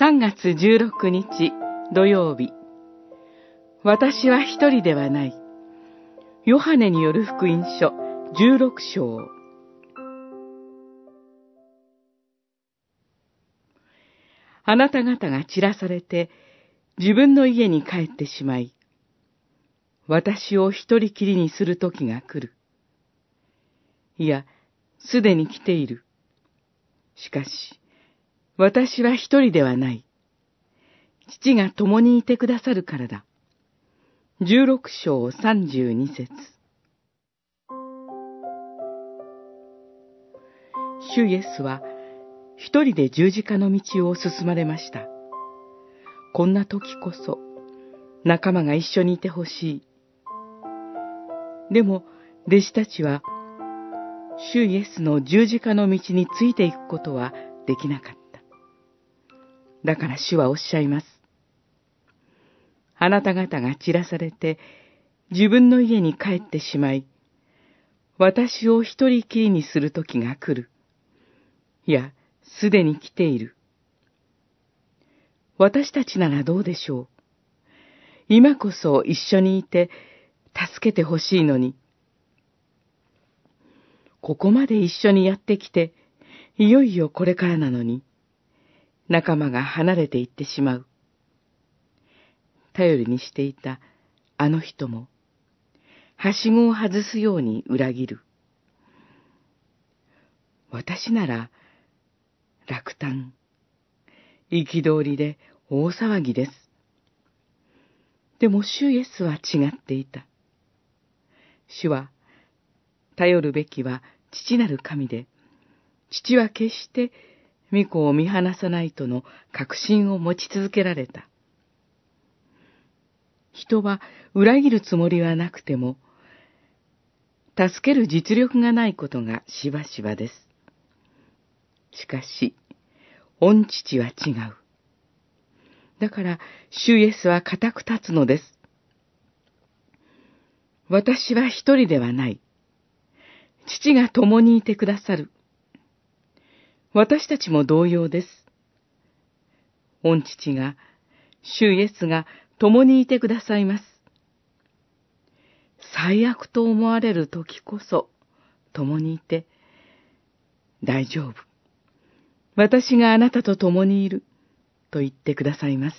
3月16日土曜日私は一人ではないヨハネによる福音書16章あなた方が散らされて自分の家に帰ってしまい私を一人きりにする時が来る。いや、すでに来ている。しかし、私は一人ではない。父が共にいてくださるからだ。十六章三十二節主イエスは一人で十字架の道を進まれました。こんな時こそ仲間が一緒にいてほしい。でも、弟子たちは、主イエスの十字架の道についていくことはできなかった。だから主はおっしゃいます。あなた方が散らされて自分の家に帰ってしまい、私を一人きりにする時が来る。いや、すでに来ている。私たちならどうでしょう。今こそ一緒にいて助けてほしいのに。ここまで一緒にやってきて、いよいよこれからなのに、仲間が離れていってしまう。頼りにしていたあの人も、はしごを外すように裏切る。私なら、落胆、憤りで大騒ぎです。でも主イエスは違っていた。主は、頼るべきは父なる神で、父は決して御子を見放さないとの確信を持ち続けられた。人は裏切るつもりはなくても、助ける実力がないことがしばしばです。しかし、御父は違う。だから、主イエスは固く立つのです。私は一人ではない。父が共にいてくださる。私たちも同様です。御父が、主イエスが共にいてくださいます。最悪と思われる時こそ共にいて、大丈夫。私があなたと共にいると言ってくださいます。